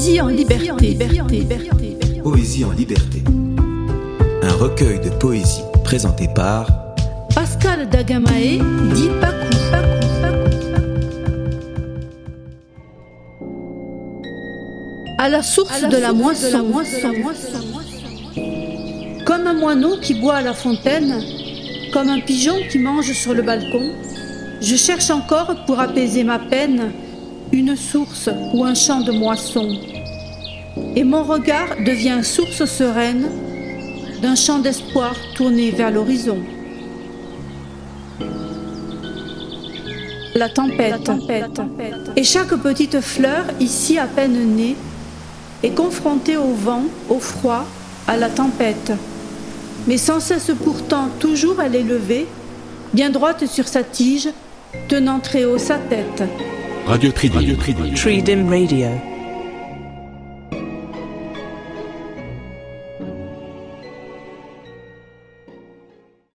Poésie en liberté. Poésie en liberté. Un recueil de poésie présenté par Pascal Dagamae, dit Pacou. À la source de la moisson. Comme un moineau qui boit à la fontaine, comme un pigeon qui mange sur le balcon, je cherche encore pour apaiser ma peine une source ou un champ de moisson. Et mon regard devient source sereine d'un champ d'espoir tourné vers l'horizon. La tempête. Et chaque petite fleur, ici à peine née, est confrontée au vent, au froid, à la tempête. Mais sans cesse pourtant, toujours elle est levée, bien droite sur sa tige, tenant très haut sa tête. Radio Tridim. Radio Tridim. Tridim Radio.